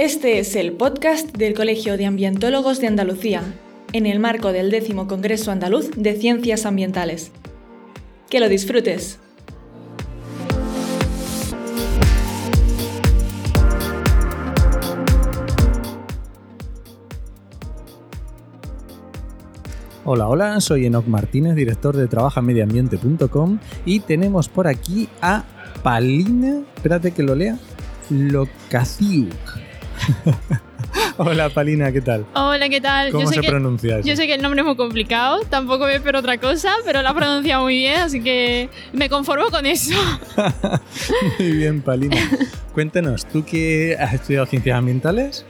Este es el podcast del Colegio de Ambientólogos de Andalucía, en el marco del décimo Congreso Andaluz de Ciencias Ambientales. Que lo disfrutes. Hola, hola, soy Enoc Martínez, director de trabajamediambiente.com y tenemos por aquí a Palina, espérate que lo lea, Locaciuc. Hola Palina, ¿qué tal? Hola, ¿qué tal? ¿Cómo yo sé se que, pronuncia eso? Yo sé que el nombre es muy complicado, tampoco me espero otra cosa, pero lo ha pronunciado muy bien, así que me conformo con eso. Muy bien, Palina. Cuéntanos, ¿tú que has estudiado ciencias ambientales?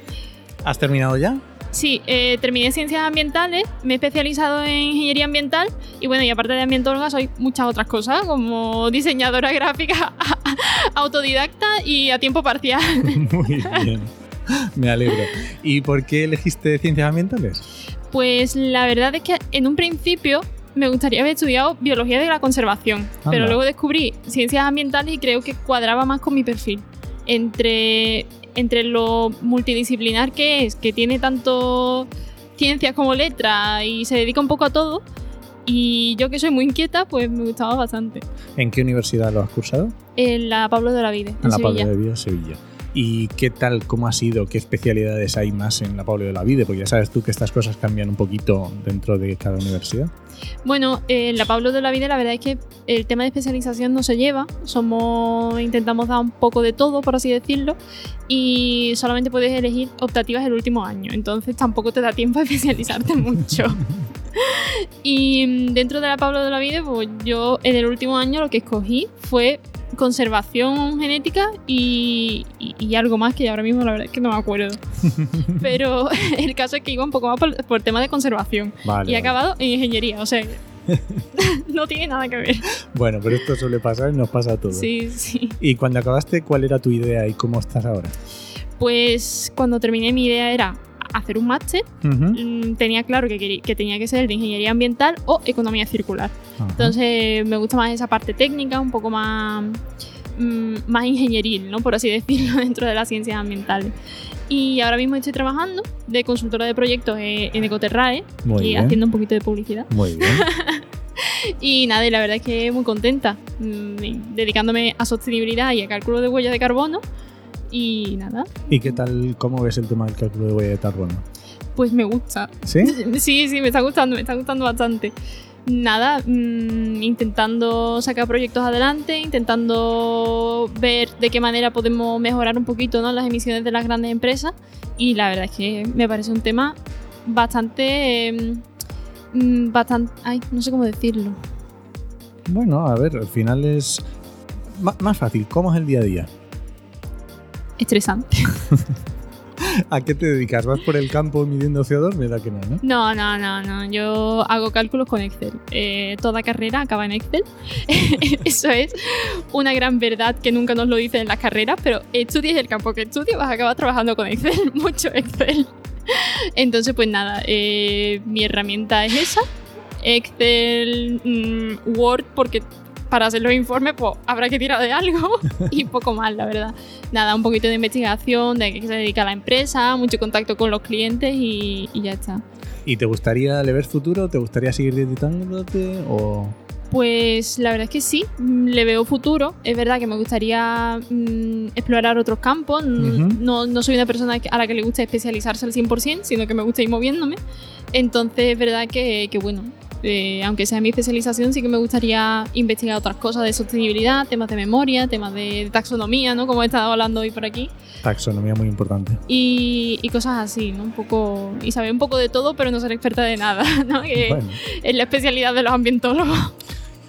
¿Has terminado ya? Sí, eh, terminé ciencias ambientales, me he especializado en ingeniería ambiental y bueno, y aparte de ambientóloga soy muchas otras cosas, como diseñadora gráfica autodidacta y a tiempo parcial. Muy bien. Me alegro. ¿Y por qué elegiste ciencias ambientales? Pues la verdad es que en un principio me gustaría haber estudiado biología de la conservación, Anda. pero luego descubrí ciencias ambientales y creo que cuadraba más con mi perfil. Entre, entre lo multidisciplinar que es, que tiene tanto ciencias como letras y se dedica un poco a todo, y yo que soy muy inquieta, pues me gustaba bastante. ¿En qué universidad lo has cursado? En la Pablo de la Vide, en, En la Pablo de Vide, Sevilla. ¿Y qué tal, cómo ha sido, qué especialidades hay más en la Pablo de la Vide? Porque ya sabes tú que estas cosas cambian un poquito dentro de cada universidad. Bueno, en la Pablo de la Vida la verdad es que el tema de especialización no se lleva, somos intentamos dar un poco de todo, por así decirlo, y solamente puedes elegir optativas el último año, entonces tampoco te da tiempo a especializarte mucho. y mm, dentro de la Pablo de la Vida, pues yo en el último año lo que escogí fue conservación genética y, y- y algo más que ahora mismo la verdad es que no me acuerdo. Pero el caso es que iba un poco más por, por tema de conservación Vale. y he vale. acabado en ingeniería, o sea, no tiene nada que ver. Bueno, pero esto suele pasar y nos pasa a todos. Sí, sí. ¿Y cuando acabaste, cuál era tu idea y cómo estás ahora? Pues cuando terminé mi idea era hacer un máster, Ujú. mm, tenía claro que, que tenía que ser de ingeniería ambiental o economía circular. Ajá. Entonces me gusta más esa parte técnica, un poco más, mm, más ingenieril, ¿no? por así decirlo, dentro de las ciencias ambientales. Y ahora mismo estoy trabajando de consultora de proyectos eh, en Ecoterrae Muy y bien. haciendo un poquito de publicidad. Muy bien. Y nada, y la verdad es que muy contenta, mm, dedicándome a sostenibilidad y a cálculo de huella de carbono. Y nada, ¿Y qué tal, cómo ves el tema del cálculo de huella de carbono? pues me gusta. ¿Sí? Sí, sí, me está gustando, me está gustando bastante. Nada, mm, intentando sacar proyectos adelante, intentando ver de qué manera podemos mejorar un poquito ¿no? las emisiones de las grandes empresas. Y la verdad es que me parece un tema bastante. eh, mm, bastante. Ay, no sé cómo decirlo. Bueno, a ver, al final es más fácil. ¿Cómo es el día a día? Estresante. ¿A qué te dedicas? ¿Vas por el campo midiendo CO2? Me da que no, ¿no? No, no, no, no. Yo hago cálculos con Excel. Eh, toda carrera acaba en Excel. Eso es una gran verdad que nunca nos lo dicen en las carreras, pero estudies el campo que estudies, vas a acabar trabajando con Excel, mucho Excel. Entonces, pues nada, eh, mi herramienta es esa. Excel, mm, Word, porque para hacer los informes, pues habrá que tirar de algo y poco más, la verdad. Nada, un poquito de investigación, de qué se dedica la empresa, mucho contacto con los clientes y, y ya está. ¿Y te gustaría le ves futuro? ¿Te gustaría seguir editándote? ¿O Pues la verdad es que sí, mm, le veo futuro. Es verdad que me gustaría mm, explorar otros campos. Mm, no, no soy una persona a la que le gusta especializarse al 100%, sino que me gusta ir moviéndome. Entonces es verdad que, que, bueno, eh, aunque sea mi especialización, sí que me gustaría investigar otras cosas de sostenibilidad, temas de memoria, temas de taxonomía, ¿no? Como he estado hablando hoy por aquí. taxonomía muy importante? Y, y cosas así, ¿no? Un poco... Y saber un poco de todo, pero no ser experta de nada, ¿no? Que Bueno, es la especialidad de los ambientólogos.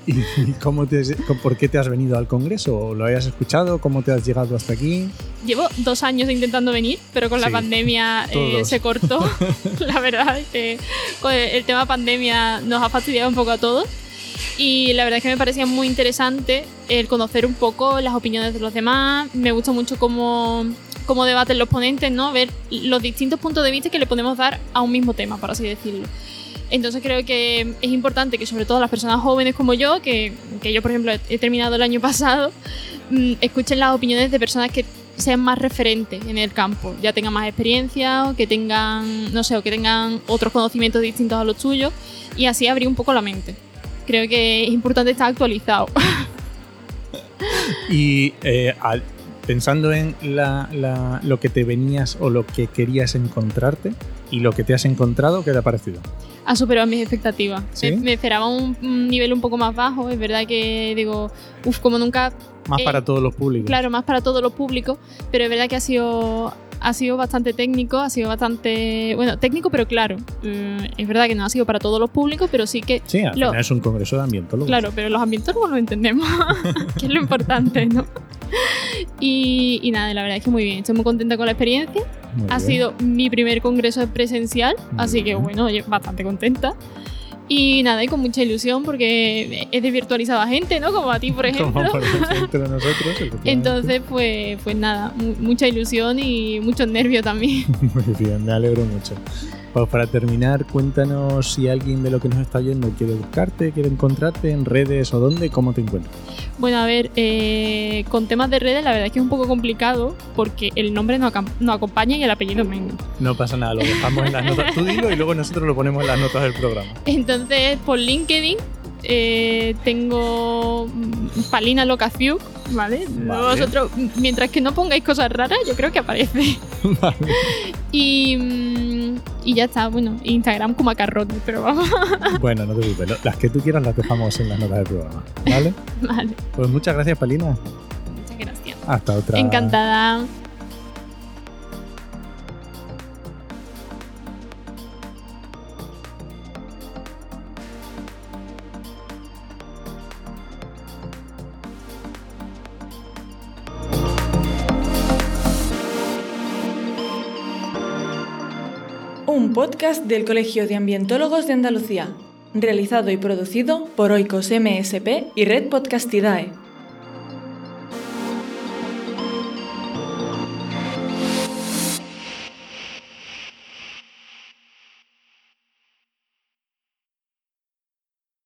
¿Y cómo te, por qué te has venido al Congreso? ¿O ¿Lo hayas escuchado? ¿Cómo te has llegado hasta aquí? Llevo dos años intentando venir, pero con la Sí, pandemia eh, se cortó. la verdad es que el tema pandemia nos ha fastidiado un poco a todos. Y la verdad es que me parecía muy interesante el conocer un poco las opiniones de los demás. Me gusta mucho cómo, cómo debaten los ponentes, ¿no? Ver los distintos puntos de vista que le podemos dar a un mismo tema, por así decirlo. Entonces creo que es importante que sobre todo las personas jóvenes como yo, que, que yo por ejemplo he, terminado el año pasado, mm, escuchen las opiniones de personas que sean más referentes en el campo, ya tengan más experiencia o que tengan, no sé, o que tengan otros conocimientos distintos a los tuyos y así abrir un poco la mente. Creo que es importante estar actualizado. Y eh, al- pensando en la- la- lo que te venías o lo que querías encontrarte y lo que te has encontrado, ¿qué te ha parecido? Ha superado mis expectativas. ¿Sí? Me, me esperaba un, un nivel un poco más bajo, es verdad que digo, uff, como nunca, Más Eh, para todos los públicos. claro, más para todos los públicos, pero es verdad que ha sido, ha sido bastante técnico, ha sido bastante, bueno, técnico pero claro. Mm, es verdad que no ha sido para todos los públicos, pero sí que, Sí, al Lo- final es un congreso de ambientólogos. claro, pero los ambientólogos lo entendemos, que es lo importante, ¿no? Y, y nada, la verdad es que muy bien, estoy muy contenta con la experiencia. Muy Ha bien. sido mi primer congreso presencial, Muy así que bien. bueno, oye, bastante contenta. Y nada, y con mucha ilusión porque he desvirtualizado a gente, ¿no? Como a ti, por ejemplo. Como por ejemplo nosotros. Entonces, pues, pues nada, mu- mucha ilusión y muchos nervios también. Muy bien, me alegro mucho. Pues para terminar, cuéntanos si alguien de lo que nos está oyendo quiere buscarte, quiere encontrarte en redes o dónde, cómo te encuentras. Bueno, a ver, eh, con temas de redes la verdad es que es un poco complicado porque el nombre no, acompaña y el apellido menos. No pasa nada, lo dejamos en las notas. Tú dilo y luego nosotros lo ponemos en las notas del programa. Entonces, por LinkedIn eh, tengo Palina Locafiuk, ¿vale? Vale. Vosotros, mientras que no pongáis cosas raras, yo creo que aparece. Vale. Y, mm, y ya está, bueno, Instagram como acarrote, pero vamos, Bueno, no te preocupes, las que tú quieras las dejamos en las notas del programa. ¿Vale? vale. Pues muchas gracias, Palina. Muchas gracias. Hasta otra. Encantada. Un podcast del Colegio de Ambientólogos de Andalucía, realizado y producido por Oikos MSP y Red Podcastidae.